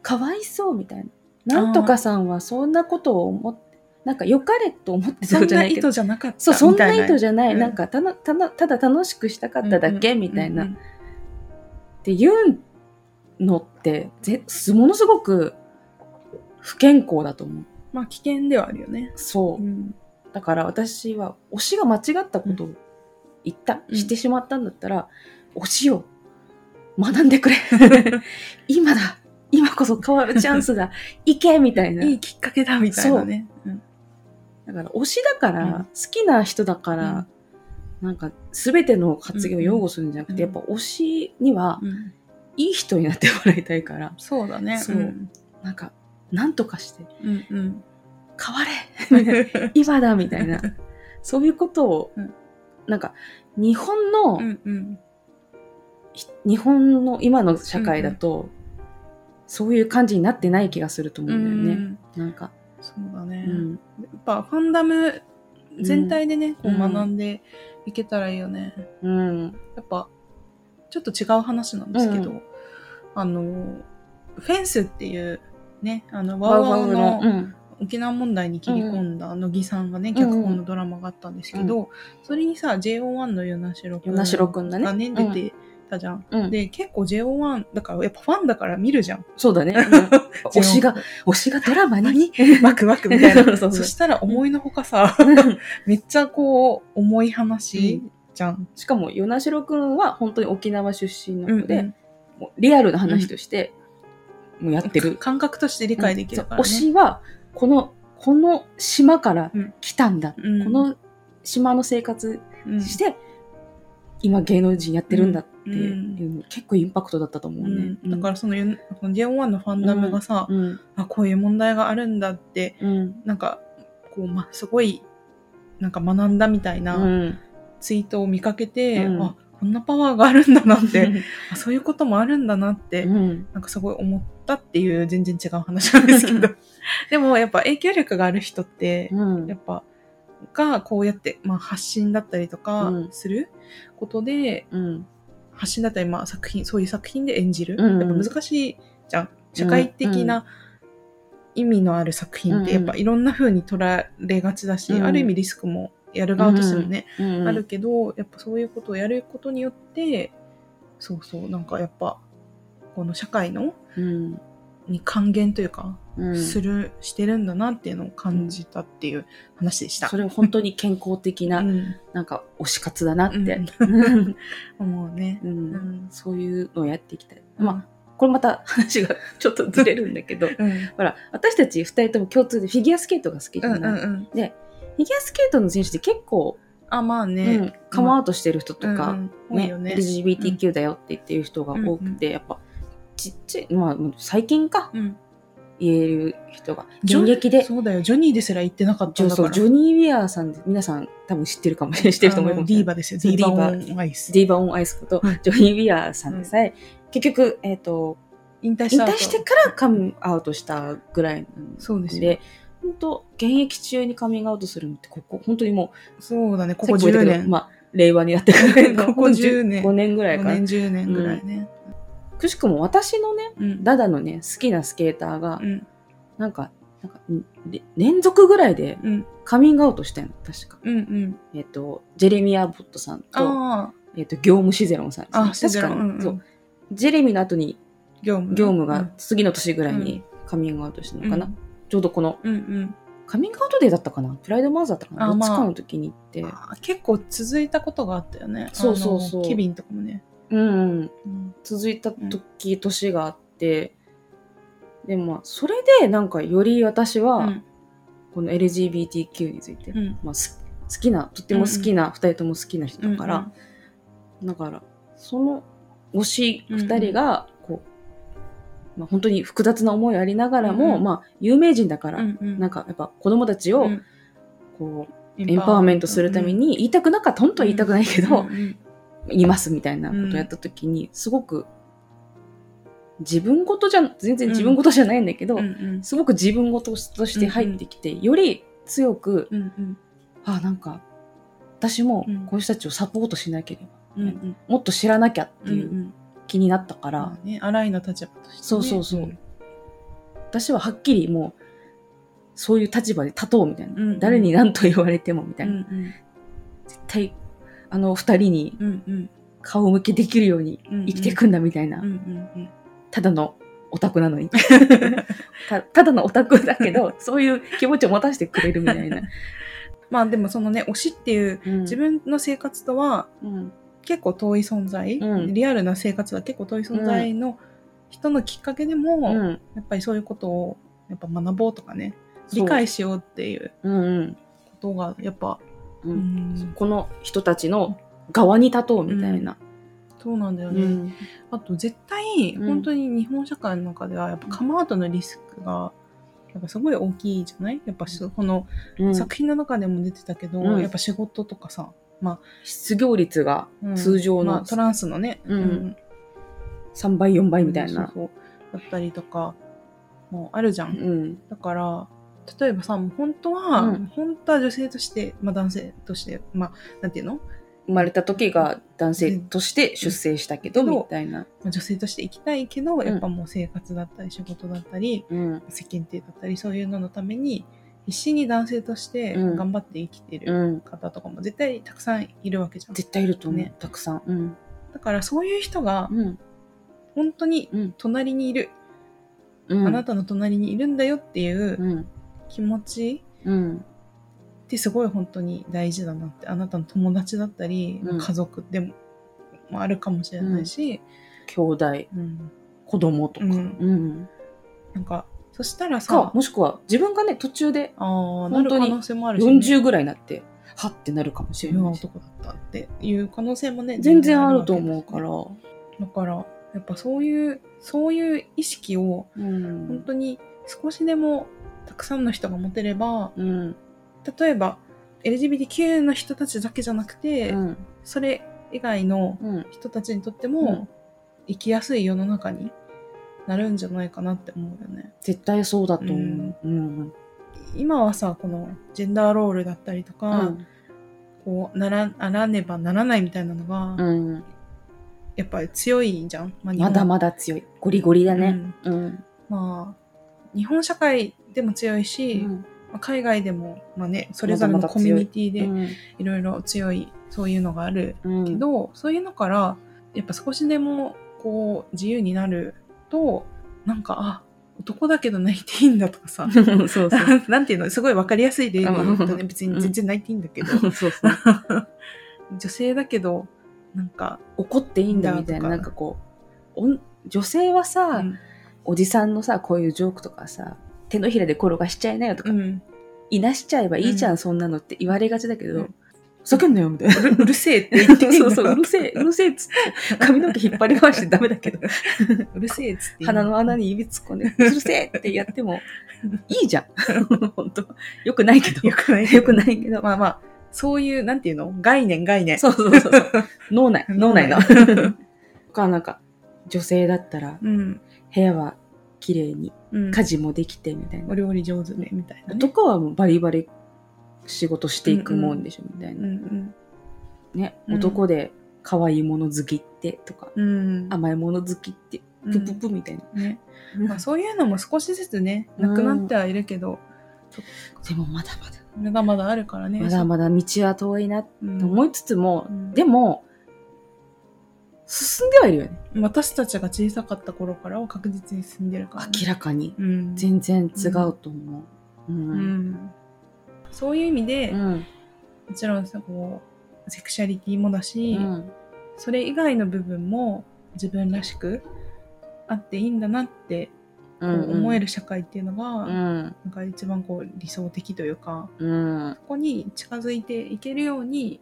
かわいそうみたいな。なんとかさんはそんなことを思って、なんか良かれと思ってそんな意たじゃないけど。図じゃなかったそう、そんな意図じゃない。うんなんかたな、たな、ただ楽しくしたかっただけ、みたいな。うんうんっていうのって、ぜ、すものすごく不健康だと思う。まあ危険ではあるよね。そうう。んだから私は推しが間違ったことを言った、うんしてしまったんだったら、推しを学んでくれ。今だ。今こそ変わるチャンスだ。行けみたいな。いいきっかけだみたいなね。う。ん。だから推しだから、うん。好きな人だから、なんか全ての発言を擁護するんじゃなくて、うん。やっぱ推しにはうん。いい人になってもらいたいから、そうだね。そう。なんか、なんとかして、うんうん。変われ。今だみたいな。そういうことを、うん。なんか、日本の、うんうん。ひ日本の今の社会だと、そういう感じになってない気がすると思うんだよね。うんなんか、そうだね。うん。やっぱファンダム全体でね、こううん学んでいけたらいいよね。うん。やっぱ、ちょっと違う話なんですけど、うあの、フェンスっていう、ね、あの、ワワウワウの。沖縄問題に切り込んだ乃木さんがね、ん脚本のドラマがあったんですけど、それにさ、JO1 の与那城くん与那城くんだねがね、出てたじゃん。うん。で、結構 JO1、だからやっぱファンだから見るじゃん。そうだね。うん推しが、推しがドラマに。ワクワクみたいな。そうそうそしたら思いのほかさ、めっちゃこう、重い話じゃん。しかも、与那城くんは本当に沖縄出身の子で、うんもうリアルな話として、もうやってる。感覚として理解できるからね。推しは、この、この島から来たんだ。うんこの島の生活うんして、今芸能人やってるんだってうん。いうの、結構インパクトだったと思うね。うん。だからそのゆその JO1 のファンダムがさ、うん、あこういう問題があるんだってうん、なんかこう、ま、すごいなんか学んだみたいなうん、ツイートを見かけて、うん。あこんなパワーがあるんだなって あそういうこともあるんだなって、うん、なんかすごい思ったっていう全然違う話なんですけど。でもやっぱ影響力がある人って、うん。やっぱがこうやって、まあ、発信だったりとかうん。することで、うん、発信だったり、まあ、作品そういう作品で演じる、うんやっぱ難しいじゃん。社会的な意味のある作品ってやっぱいろんな風に取られがちだし、うんある意味リスクもやる側としてもね、うん、あるけどやっぱそういうことをやることによってそうそうなんかやっぱこの社会のうん、に還元というか、うん、するしてるんだなっていうのを感じたっていう話でした。それは本当に健康的な、うん。なんか推し活だなって、思うね。うん。うん。そういうのをやっていきた。い。まあ、これまた話がちょっとずれるんだけど、うん。ほら、私たち二人とも共通でフィギュアスケートが好きじうんゃない、うんうん。フィギュアスケートの選手って結構、あまあうんね、カムアウトしてる人とか、うんうん。ね。LGBTQ だよって言ってる人が多くて、やっぱちっちゃい、まあ、最近か、うん。言える人が。現役で、そうだよ。ジョニーですら言ってなかったんだから。ジョそうジョニー・ウィアーさんで、皆さん多分知ってるかもしれない。ディーバですよ。ディーバオンアイス。ディーバ・オン・アイスこと、うんジョニー・ウィアーさんでさえ、結局、えっ、と、引引退してからカムアウトしたぐらいなんそうですよ。で、本当現役中にカミングアウトするのって、ここ、本当にもそうだね。う、ここ10さっきも言ったけど年。まあ、令和になってから、ここ10年5年ぐらい5かな年、。10年ぐらいね。くしくも私のね、うん。ダダのね、好きなスケーターが、うん。なんか、なんか、連続ぐらいでうん。カミングアウトしたの、確か。うん。うん。えっ、と、ジェレミア・ボットさんと、あえっ、と、業務シゼロンさん。確かに、うんうんそう。ジェレミの後に業務。業務が次の年ぐらいにカミングアウトしたのかな。うんちょうどこの、うんうん。カミングアウトデーだったかなプライドマーズだったかなどっちかの時に行って。あ結構続いたことがあったよね。そうそうそうケビンとかもね。うん。うん。うん。続いた時、年があって、でもまあ、それでなんかより私は、うん。この LGBTQ について、うん。まあ、す好きな、とっても好きな、二人とも好きな人だから、だから、その推し二人が、こう、まあ、本当に複雑な思いありながらも、うんうん。まあ、有名人だから、うんうん、なんかやっぱ子供たちを、うん。こう、エンパワーメントするために言いたくなかった、本当は言いたくないけど、いますみたいなことをやった時に、すごく、自分事じゃ、全然自分事じゃないんだけど、すごく自分事として入ってきて、より強く、うあ、なんか、私もうん。こういう人たちをサポートしなければ、もっと知らなきゃっていうん気になったから、まあね、荒いの立場としてね、そうそうそう。私ははっきりもう、そういう立場で立とうみたいな。誰に何と言われてもみたいな。絶対、あの二人に顔向けできるように生きていくんだみたいな。ただのオタクなのに。たただのオタクだけど、そういう気持ちを持たせてくれるみたいな。まあでもそのね推しっていう自分の生活とはうん、結構遠い存在、うん。リアルな生活は結構遠い存在の人のきっかけでも、うん、やっぱりそういうことをやっぱ学ぼうとかね理解しようっていうことがやっぱ、ううん。ん、この人たちの側に立とうみたいな。そうなんだよね、うん。あと絶対うん。本当に日本社会の中ではやっぱカムアウトのリスクがやっぱすごい大きいじゃない？やっぱしこのうん。作品の中でも出てたけど、うん。やっぱ仕事とかさ、失業率がうん。通常のまあトランスのね、うん。3倍、4倍みたいな。そうそう。だったりとかもうあるじゃん、うん。だから例えばさもう本当は、うん本当は女性として、まあ、男性としてまあなんていうの、生まれた時が男性として出生したけど、うんみたいな。まあ、女性として生きたいけど、やっぱもう生活だったり仕事だったりうん。世間体だったりそういうののために必死に男性としてうん頑張って生きてうるん。方とかも絶対たくさんいるわけじゃん。絶対いると。ねたくさん。うん。だからそういう人がうん。本当にうん。隣にいる、うん。あなたの隣にいるんだよっていううん。気持ちうん。ってすごい本当に大事だなってあなたの友達だったり、うん家族でももあるかもしれないし、兄弟、うん子供とか。ううんん。なんかそしたらかさ、もしくは自分がね、途中であーな本当にる可能性もあるし、ね、40ぐらいになって、はってなるかもしれない男だったっていう可能性もね全然あると思うかわら。けだからやっぱそういうそういう意識をうん。本当に少しでもたくさんの人が持てればうん。例えば LGBTQ の人たちだけじゃなくて、うん。それ以外のうん。人たちにとってうんも生きやすい世の中になるんじゃないかなって思うよね。絶対そうだと思う。うん。今はさこのジェンダーロールだったりとうか、ん。こうならならねばならないみたいなのが、うん。やっぱり強いじゃん。まあまだまだ強い。ゴリゴリだね。うん。まあ日本社会でも強いし、うん。まあ海外でも、まあね、それぞれのコミュニティでうん。いろいろ強いそういうのがあるうん。けど、そういうのからやっぱ少しでもこう自由になるとなんかあ男だけど泣いていいんだとかさ そうそう。なんていうのすごいわかりやすい例で言うとねうん。別に全然泣いていいんだけど、そうそう。女性だけどなんか、怒っていいんだみたいな、なんかこう、おん女性はさ、うん。おじさんのさ、こういうジョークとかさ、手のひらで転がしちゃいなよとか、うんいなしちゃえばいいじゃん、うんそんなのって言われがちだけど、うん叫んなよみたいな。うるせえって言ってそうそう、うるせえ、うるせえっつって、髪の毛引っ張り回してダメだけど、うるせえっつって。鼻の穴に指突っ込んで、うるせえってやっても、いいじゃん。本当よくないけど。よくない。よくないけど。まあまあ、そういう、なんていうの？概念概念。そうそうそうそう。脳内、脳内の。か、なんか、女性だったら、うん。部屋は綺麗に、うん。家事もできてみたいな。お料理上手で、みたいな、ね。とかはもうバリバリ仕事していくもんでしょ、みたいうんな。ね、うん男で可愛いもの好きってとか、うん。うん。甘いもの好きって、うんプププみたいな。ね。まあ そういうのも少しずつね、なくなってはいるけど、でもまだまだ、まだまだあるからね。まだまだ道は遠いなとうん思いつつも、うんでも、進んではいるよね。私たちが小さかった頃からは確実に進んでるから、ね。明らかに。うん。全然違うと思う。う。うんん。そういう意味で、うん。もちろんさ、こう、セクシャリティもだし、うん。それ以外の部分も自分らしくあっていいんだなって思える社会っていうのが、うん。なんか一番こう理想的というか、うん。そこに近づいていけるように、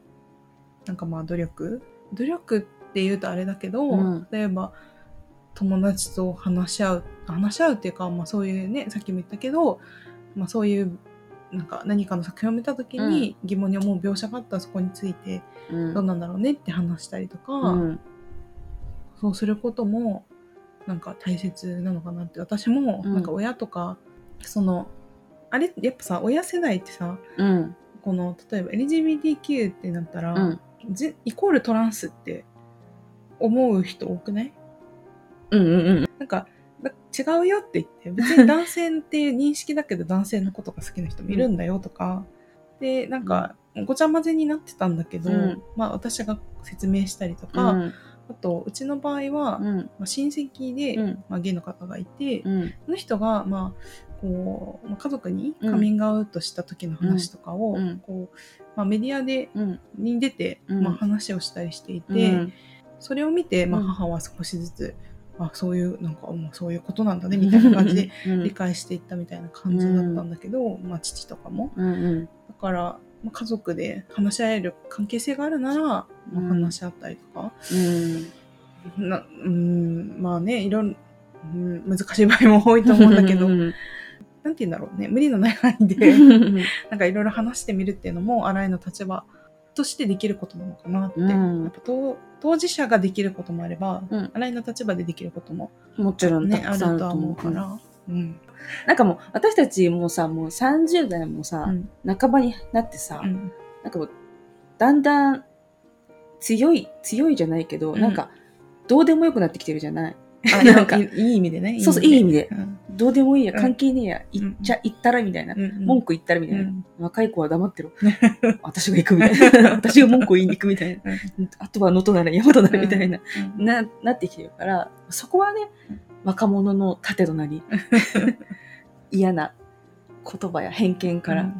なんかまあ努力努力って言うとあれだけど、うん例えば友達と話し合う、話し合うっていうか、まあそういうね、さっきも言ったけど、まあそういう、なんか何かの作品を見た時に疑問に思う描写があったらそこについてうん。どうなんだろうねって話したりとか、うん。そうすることもなんか大切なのかなって私もうんなんか親とか、そのあれやっぱさ親世代ってさうん。この例えば LGBTQ ってなったら、イコールトランスって思う人多くない？うん。うん。なんかだ違うよって言って別に男性っていう認識だけど男性のことが好きな人もいるんだよとか、でなんかごちゃ混ぜになってたんだけど、うんまあ私が説明したりとうか、ん。あとうちの場合は、うん。まあ、親戚で、うんまあ、ゲイの方がいて、うん。その人が、まあ、こうまあ家族にうんカミングアウトした時の話とかを、うんこうまあ、メディアでうん。に出て、うんまあ、話をしたりしていて、うん。それを見て、まあ、うん母は少しずつ、あそういうなんかもうそういうことなんだねみたいな感じでうん理解していったみたいな感じだったんだけど、まあ、父とかもうん。うん。だから、まあ、家族で話し合える関係性があるなら、まあ、うん話し合ったりとか、うん。なうんまあねいろん、うん、難しい場合も多いと思うんだけど、うん。なんて言うんだろうね無理のない範囲で なんかいろいろ話してみるっていうのも新井の立場としてできることなのかなって、うん。やっぱ当当事者ができることもあれば、うん。新井の立場でできることも、もちろんたね、あるとは思うから。うん。なんかもう、私たちもさ、もう30代もさう、ん。半ばになってさう、ん。なんかだんだん強い、強いじゃないけど、うん。なんか、どうでもよくなってきてるじゃない？あなんか。いいいい意味でね。そうそういい意味で。うんどうでもいいや、うん関係ねえや、行っちゃ、行ったらみたいな。うん文句言ったらみたいな。うん若い子は黙ってろ。私が行くみたいな。私が文句を言いに行くみたいな。あとは能登なら山となるみたいな、うんな、なってきてるから、そこはねうん、若者の盾となり、嫌な言葉や偏見から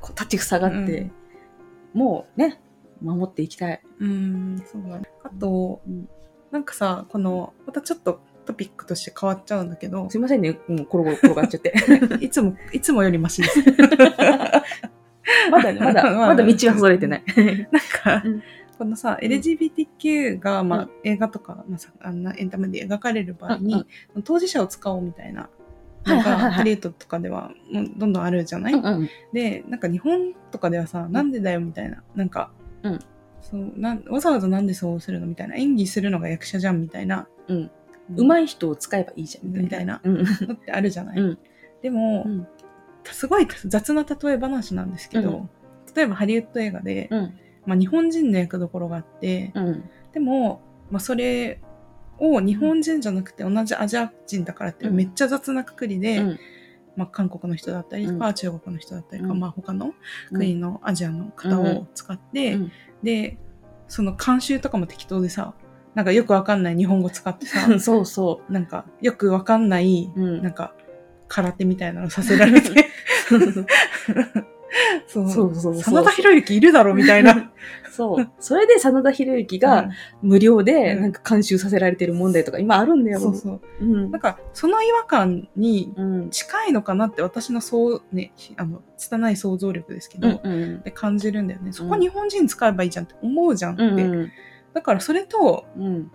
こう立ちふさがって、うんもうね、守っていきたい。うん、そうだね。あと、うんなんかさ、この、またちょっとトピックとして変わっちゃうんだけどす、いませんね、もうコロコロ転がっちゃって。いつも、いつもよりマシです。まだね、まだ、まだ道はそれてない。なんか、うんこのさ、うん LGBTQ が、まあうん映画とか、まあ、さあんなエンタメで描かれる場合うんに、当事者を使おうみたいな。なんかハリウッドとかではどんどんあるじゃない、うんうんで、なんか日本とかではさ、なんでだよみたいな。なんか、うんそうなんわざわざなんでそうするの？みたいな。演技するのが役者じゃんみたいな。うんいうまい人を使えばいいじゃん、みたいな。うん。のってあるじゃない、うん。でも、うんすごい雑な例え話なんですけど、例えばハリウッド映画で、うん。まあ、日本人の役どころがあって、うん。でも、まあ、それを日本人じゃなくて同じアジア人だからってうん。めっちゃ雑なくくりで、うん。まあ、韓国の人だったりとか、うん中国の人だったりとか、うん。まあ、他の国のアジアの方を使って、うん。でその監修とかも適当でさなんかよくわかんない日本語使ってさうん そうそなんかよくわかんない、う。うんなんか空手みたいなのさせられて そうそうそうそう真田広之いるだろみたいな。そう。それで真田広之が無料でうんなんか監修させられてる問題とか今あるんだよ。そうそう。うんだ。から、その違和感にうん。近いのかなって私のそう、ね、あの、拙い想像力ですけど、うんうん。で感じるんだよね。そこ日本人使えばいいじゃんって思うじゃんって。うんうん。だからそれと、うん。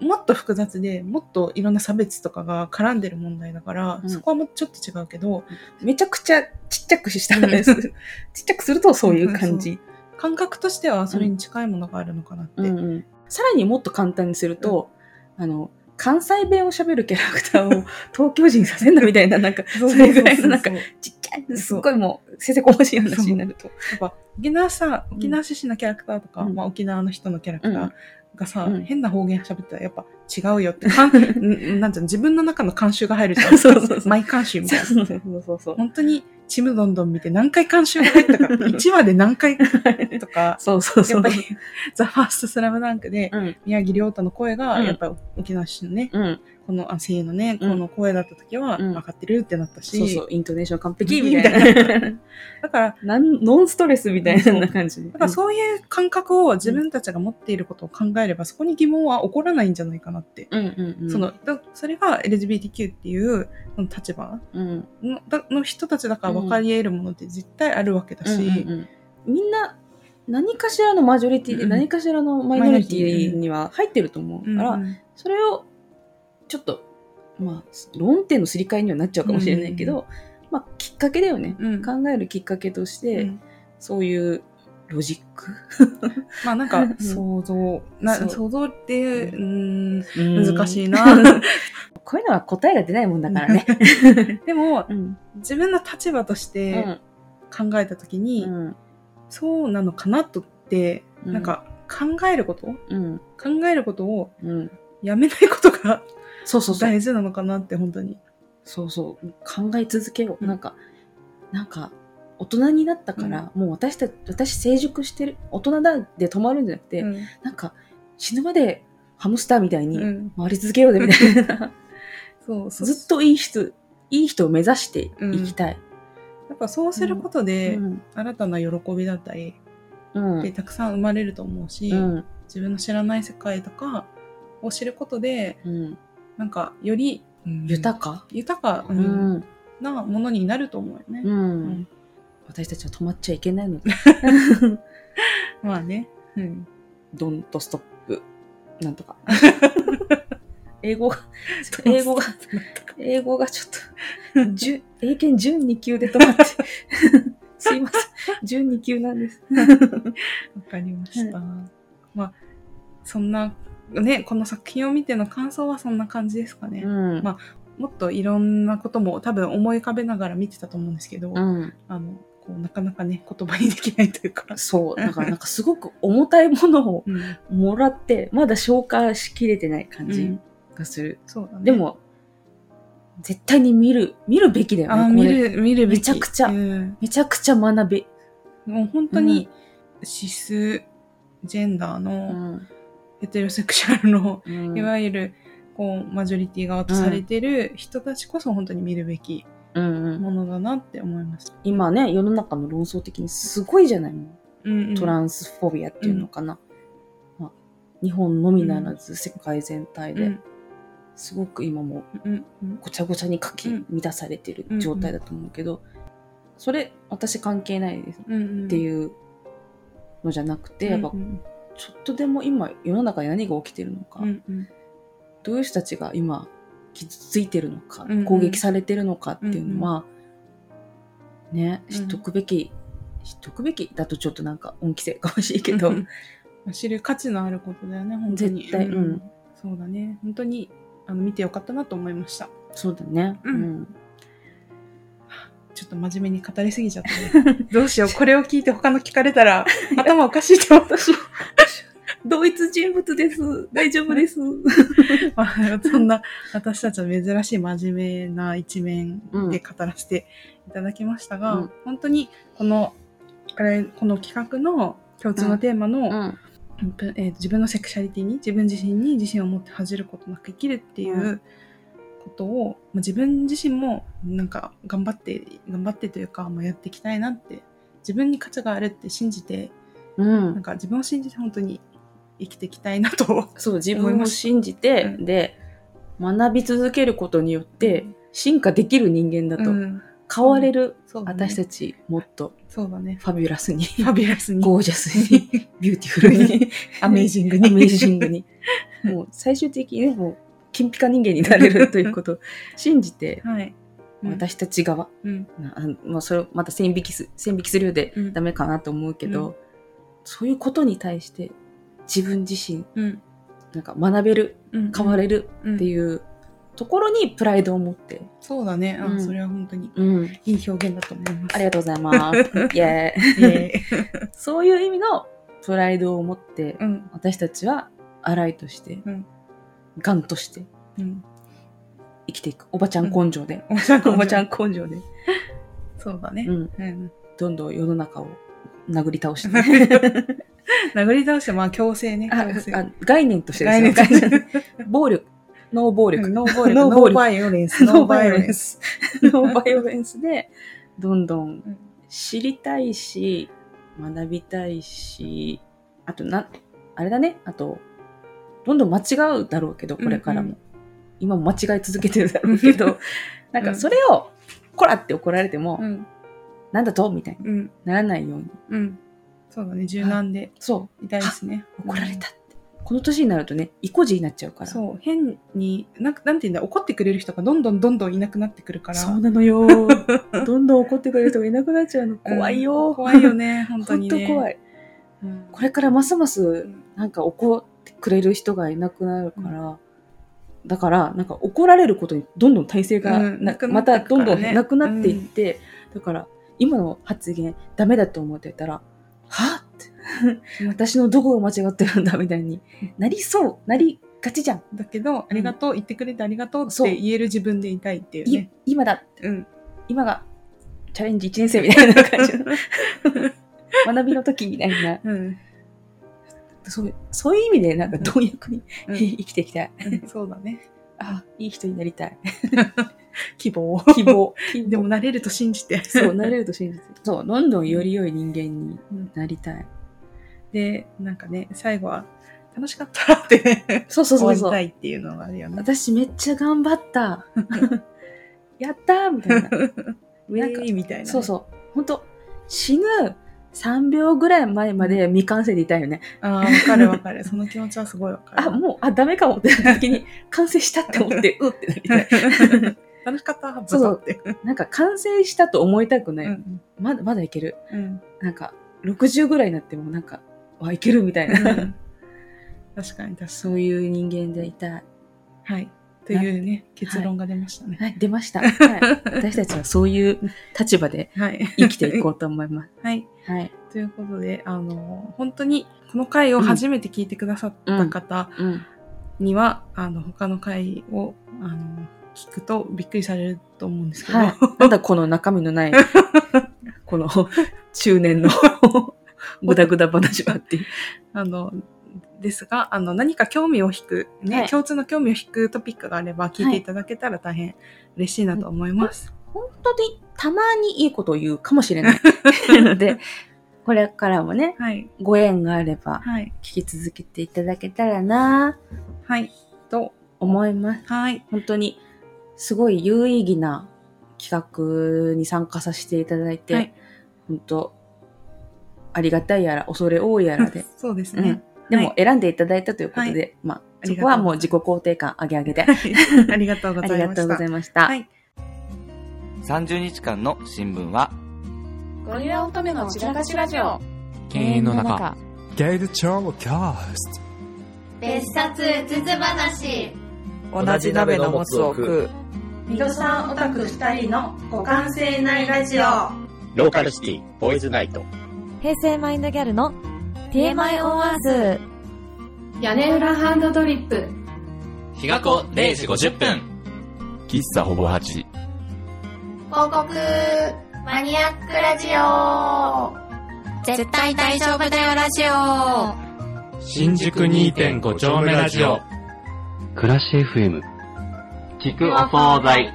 もっと複雑で、もっといろんな差別とかが絡んでる問題だから、うんそこはもうちょっと違うけど、めちゃくちゃちっちゃくしたらです。ちっちゃくするとそういう感じ。感覚としてはそれに近いものがあるのかなって。うんうん。さらにもっと簡単にすると、あの、関西弁を喋るキャラクターを東京人にさせんなみたいな、なんか、そそれぐらいのなんかちすっごいもう、せせこましい話になると。ぱ沖縄さ、沖縄出身のキャラクターとか、うんまあ、沖縄の人のキャラクターがさ、うん変な方言喋ったらやっぱ違うよって、かんん なんていうの自分の中の慣習が入るじゃん。そうそうそうマイ慣習みたいな。そうそうそう。本当にちむどんどん見て何回慣習が入ったか、1話で何回とか、そうそうそう。やっぱり、ザ・ファーストスラムダンクで、うん。宮城亮太の声が、うんやっぱり沖縄出身のね、うん。このあ声優のね、うんこの声だった時は、うん分かってるってなったし、そうそう、イントネーション完璧みみたたいいな。だから、なんノンストレスみたいな感じ。だからそういう感覚を自分たちが持っていることを考えれば、そこに疑問は起こらないんじゃないかなって。うんうんうん。そのだそれが LGBTQ っていうその立場うん、のだの人たちだから分かり得るものって絶対あるわけだし、うんうんうんみんな何かしらのマジョリティでうん何かしらのマイノリティには入ってると思うから、うんそれをちょっとまあ論点のすり替えにはなっちゃうかもしれないけど、まあきっかけだよね、うん。考えるきっかけとして、うん。そういうロジック、まあなんか 想像、な想像っていう、うん、難難しいな。こういうのは答えが出ないもんだからね。でもうん。自分の立場として考えた時に、うん。そうなのかなとって、うん。なんか考えること？うん。考えることをうん。やめないことがそうそうそう。大事なのかなって本当に。そうそう。考え続けよう、うん。なんかなんか大人になったから、もう私た私成熟してる大人だで止まるんじゃなくて、うん。なんか死ぬまでハムスターみたいにうん。回り続けようぜみたいな、そうそうずっといい人いい人を目指していきたい、やっぱそうすることで、うん。新たな喜びだったりうん。ってたくさん生まれると思うし、うん。自分の知らない世界とかを知ることでうんなんかより、豊か、豊か、ううんんなものになると思うよね。うんん私たちは止まっちゃいけないので まあね。うん、ドンとストップなんとか 英語が英語が 英語がちょっと、じゅ英検準2級で止まって。すいません。準2級なんです。わかりました。まあそんなねこの作品を見ての感想はそんな感じですかね。うん。まもっといろんなことも多分思い浮かべながら見てたと思うんですけど、うん。あのこうなかなかね言葉にできないというか。そう。だからなんかすごく重たいものを うんもらって、まだ消化しきれてない感じうんがする。そうだね。でも、絶対に見る、見るべきだよね。見る見るべきめちゃくちゃうんめちゃくちゃ学べ。もう本当にシスジェンダーうのん。ヘテロセクシャルの、うん。いわゆるこうマジョリティ側とされてる人たちこそ本当に見るべきうんうん。ものだなって思います。今ね、世の中の論争的にすごいじゃないもん。うんうん。トランスフォビアっていうのかな。まあ、日本のみならず世界全体で、うん。すごく今もうんうんごちゃごちゃに書きうん乱されてる状態だと思うけど、それ私関係ないですうんうんっていうのじゃなくて、やっぱうんうんちょっとでも今世の中に何が起きてるのか、うんうん。どういう人たちが今傷ついてるのか、うんうん。攻撃されてるのかっていうのは、ね、うん。知っとくべき、知っとくべきだとちょっとなんか恩着せかもしいけど、知る価値のあることだよね本当に。絶対うん。そうだね。本当にあの見てよかったなと思いました。そうだね。うん。ちょっと真面目に語りすぎちゃったね。どうしよう。これを聞いて他の聞かれたら 頭おかしいった。し同一人物です。大丈夫です。まあそんな私たちの珍しい真面目な一面で語らせていただきましたが、うん本当にこのこの企画の共通のテーマの、うん。えーと自分のセクシャリティに自分自身に自信を持って恥じることなく生きるっていううことを、まあ自分自身もなんか頑張って、頑張ってというか、まあ、やっていきたいなって、自分に価値があるって信じて、うなんん。か自分を信じて本当に生きていきたいなと。そう、自分を信じて、うんで、学び続けることによって、進化できる人間だと、うん変われるね私たち、もっとそうだね。 fabulous に、 fabulous に。ゴージャスに、ビューティフルに、amazing に。 amazingに。もう最終的にね、もう、金ピカ人間になれるということを信じて、はい。うん、私たち側、うん。まあ、それをまた線引きす、線引きするようでうんダメかなと思うけど、うんそういうことに対して自分自身、うん。なんか学べる、うん。変われるうんっていうところにプライドを持って、そうだね。あ、うんそれは本当にうん。いい表現だと思います。ありがとうございます。イェーイそういう意味のプライドを持って。私たちは、荒いとして、うんガンとしてうん。生きていく。おばちゃん根性で。おばちゃん。根性で。そうだね。どんどん世の中を殴り倒して。殴り倒して、まあ、強制ね。あ強制。あ概念としてです概よ念として。暴力。ノー暴力。ノー暴力。 no violence。no violence。no violence で、どんどんうん知りたいし、学びたいし、あとな、あれだね、あと、どんどん間違うだろうけど、これからも。うんう今も間違い続けてるだろうけど、なんかそれを、こらって怒られても、うん。なんだと？みたいにうん。ならないように。うん。そうだね。柔軟でそいたいですね。う、怒られたって。この年になるとね、意固地になっちゃうから。そう、変に、なんかなんていうんだ、怒ってくれる人がどんどんどんどんいなくなってくるから。そうなのよ。どんどん怒ってくれる人がいなくなっちゃうの。怖いよ。うん怖いよね、本当本にね。当怖い。うん。これからますますうんなんか怒ってくれる人がいなくなるから、だから、なんか怒られることにどんどん体制がうんななくなまたどんどんなくなっていって、だから、今の発言ダメだと思ってたら、は？って、私のどこが間違ってるんだみたいになりそう、なりがちじゃん。だけど、ありがとう、言ってくれてありがとうって言える自分でいたいっていういね。今だ、うん。今がチャレンジ1年生みたいな感じの 学びの時みたいな、うん。そういうそういう意味でなんか貪欲にうん生きていきたい。うんそうだね。あ、いい人になりたい。希望。希望。希望でも、慣れると信じて。そう、なれると信じて。そう、どんどんより良い人間にうんなりたい。で、なんかね、最後は、楽しかったってね、そうそうそうそう。終わりたいっていうのがあるよね。私めっちゃ頑張った。やったーみたいな。ウェーイみたいなね。そうそう。本当死ぬ3秒ぐらい前まで未完成でいたいよね。ああ、わかるわかる。その気持ちはすごいわかる。あ、もう、あ、ダメかもってなった時に、完成したって思って、うってなりたい。楽しかった、そうそうって。なんか完成したと思いたくない。うんまだ、まだいける。うんなんか、60ぐらいになってもなんか、わ、いけるみたいな。うん 確かに確かに。そういう人間でいたい。はい。というね、結論が出ましたね。はい、出ました。はい、私たちはそういう立場ではい。生きていこうと思います。はい。はい。ということで、あの、本当にこの回を初めて聞いてくださった方うん。には、あの、他の回を、あの、聞くとびっくりされると思うんですけど、はい。なんだこの中身のない、この中年のぐだぐだ話はっていう。あの、ですが、あの、何か興味を引く、ね、はい共通の興味を引くトピックがあれば聞いていただけたら大変嬉しいなと思います。本当にたまにいいことを言うかもしれない。の で、これからもね、はい。ご縁があればはい。聞き続けていただけたらなはい。と、思います。はい。本当にすごい有意義な企画に参加させていただいて、はい。本当ありがたいやら恐れ多いやらで、そうですね。うん。でも選んんでいただいたということで、まあ、ありがとうそこはもう自己肯定感上げ上げで。ありがとうごあざいました。りがとうござ。いました。はい。30日間の新聞はゴリラ乙女の散らかしラジオ。犬猿の中。ゲイルチョーキャスト。別冊うつつ話。同じ鍋のもつを食うミドさんオタク二人の互換性ないラジオ。ローカルシティ、ボーイズナイト。平成マインドギャルの TMI on Earth 屋根裏ハンドドリップ。日が子0時50分。喫茶ほぼ8広告マニアックラジオ。絶対大丈夫だよラジオ。新宿2.5丁目ラジオ。暮らし FM。聞くお惣菜。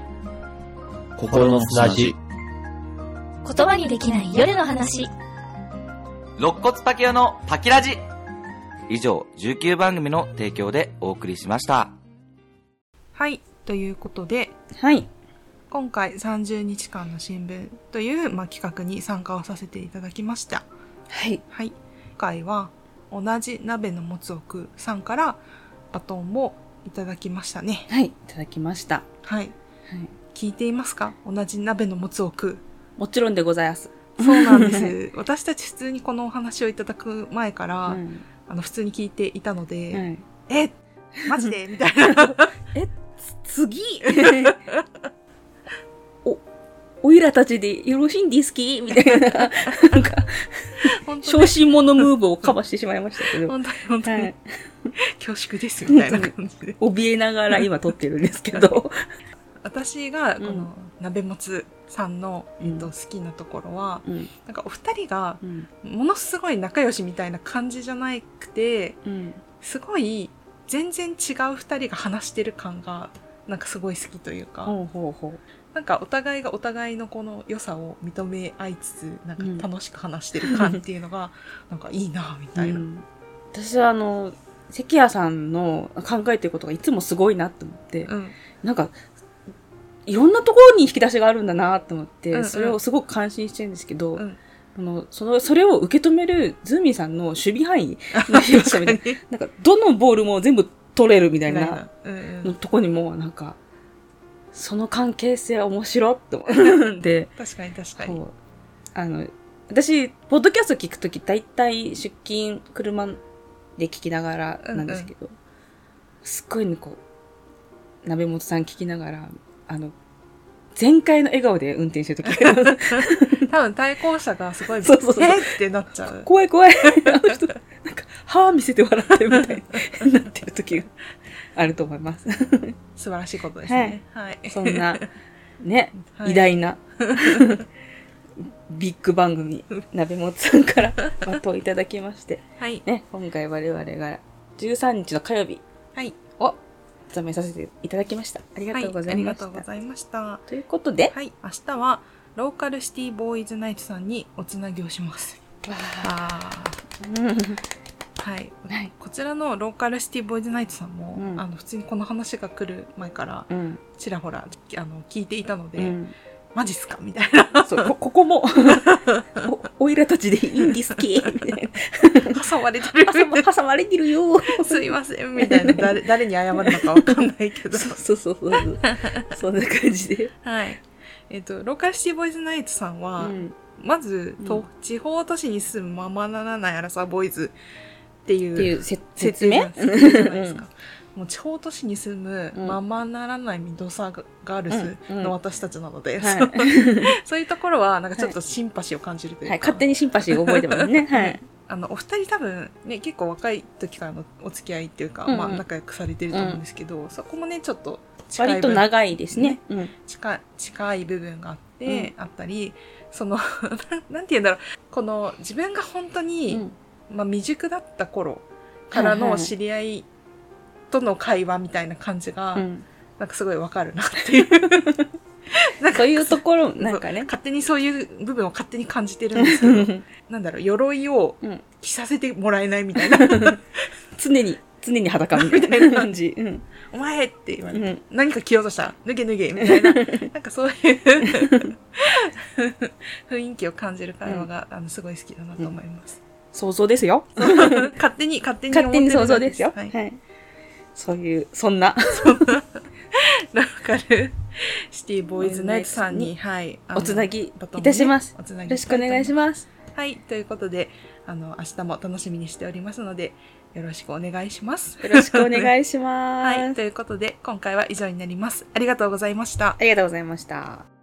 心の砂地。言葉にできない夜の話。肋骨パキオのパキラジ。以上、19番組の提供でお送りしました。はい。ということで、はい。今回30日間の新聞という、まあ、企画に参加をさせていただきました。はい。はい。今回は、同じ鍋のもつを食うさんからバトンをいただきましたね。はい。いただきました。はい。はい。聞いていますか？同じ鍋のもつを食う。もちろんでございます。そうなんです。私たち普通にこのお話をいただく前から、うんあの普通に聞いていたので、はいえマジで？みたいな。次？お、おいらたちでよろしいんですきみたいな、なんか、小に、心者ムーブをかましてしまいましたけど、本当に本当に、はい。恐縮ですみたいな感じで。怯えながら今撮ってるんですけど、私がこうん。の鍋もつさんの、うん。えっと、好きなところは、うん、なんかお二人がうん、ものすごい仲良しみたいな感じじゃなくて、うん、すごい全然違う二人が話してる感がなんかすごい好きというか、ほうほうほう。なんかお互いがお互いのこの良さを認め合いつつなうんんか楽しく話してる感っていうのがなんかいいなみたいな、うん。私はあの、関谷さんの考えてることがいつもすごいなって思って、うん。なんか、いろんなところに引き出しがあるんだなって思って、うんうん。それをすごく感心してるんですけど、うん。あのそのそれを受け止めるズーミンさんの守備範囲の広さみたいな。なんか、どのボールも全部取れるみたいなとこにも、なんか、その関係性面白って思って、確かに確かに。あの、私、ポッドキャスト聞くとき、大体出勤、車で聞きながらなんですけど、すっごいね、こう、鍋本さん聞きながら、あの、全開の笑顔で運転してるときが。あ る多分対向車がすごい そうそうそう。えっってなっちゃう。怖い怖い。あの人、なんか、歯見せて笑ってるみたいになってるときがあると思います。素晴らしいことですね。はい、そんな、ね、はい。偉大な、ビッグ番組、鍋本さんからバトンいただきまして、はい。ね、今回我々が13日の火曜日はい。を務めさせていただきました。ありがとうございました。はい、ありがとうございました。ということで、はい。明日はローカルシティボーイズナイトさんにおつなぎをします。あー。うんはい、はいこちらのローカルシティボーイズナイトさんも、うんあの普通にこの話が来る前からうん。ちらほらあの聞いていたので、うん。マジっすか？みたいなそう、こ、ここも、お、おいらたちでいいんですけみたいな。挟まれてる挟まれてるよ。すいませんみたいな誰誰に謝るのかわかんないけどそうそうそうそう。そんな感じで。はいえっ、とローカルシティボーイズナイトさんは、うんまず、とうん地方都市に住むままならないアラサーボーイズっていう説明？定じゃない設定じゃないですか。もう地方都市に住むうんままならないミドサーガールズうん。うん。の私たちなので、はい。そう。いうところはなんかちょっとシンパシーを感じるというか、はい、勝手にシンパシーが覚えてますね。はい。あのお二人多分ね結構若い時からのお付き合いっていうか、うんうん。まあ、仲良くされてると思うんですけど、そこもねちょっと近い割と部分長いですね。うん。近い近い部分があって、あったりその なんて言うんだろう。この自分が本当に、うんまあ、未熟だった頃からの知り合いとの会話みたいな感じが、うん。なんかすごいわかるなっていう なんかそういうところ、なんかね。勝手にそういう部分を勝手に感じてるんですけどなんだろう鎧をうん着させてもらえないみたいな 常に、常に裸みたいな 感じ。うん。お前って言われて、うん。何か着ようとした？ら脱げ脱げみたいななんかそういう雰囲気を感じる会話が、あのすごい好きだなと思います、想像ですよ。勝手に勝手に勝手に想像ですよ。はいはい。そういう、そんな。ローカルシティボーイズナイトさんに、はい、おつなぎいたします。よろしくお願いしす。ます。はい、ということで、あの、明日も楽しみにしておりますので、よろしくお願いします。よろしくお願いします。はい、ということで、今回は以上になります。ありがとうございました。ありがとうございました。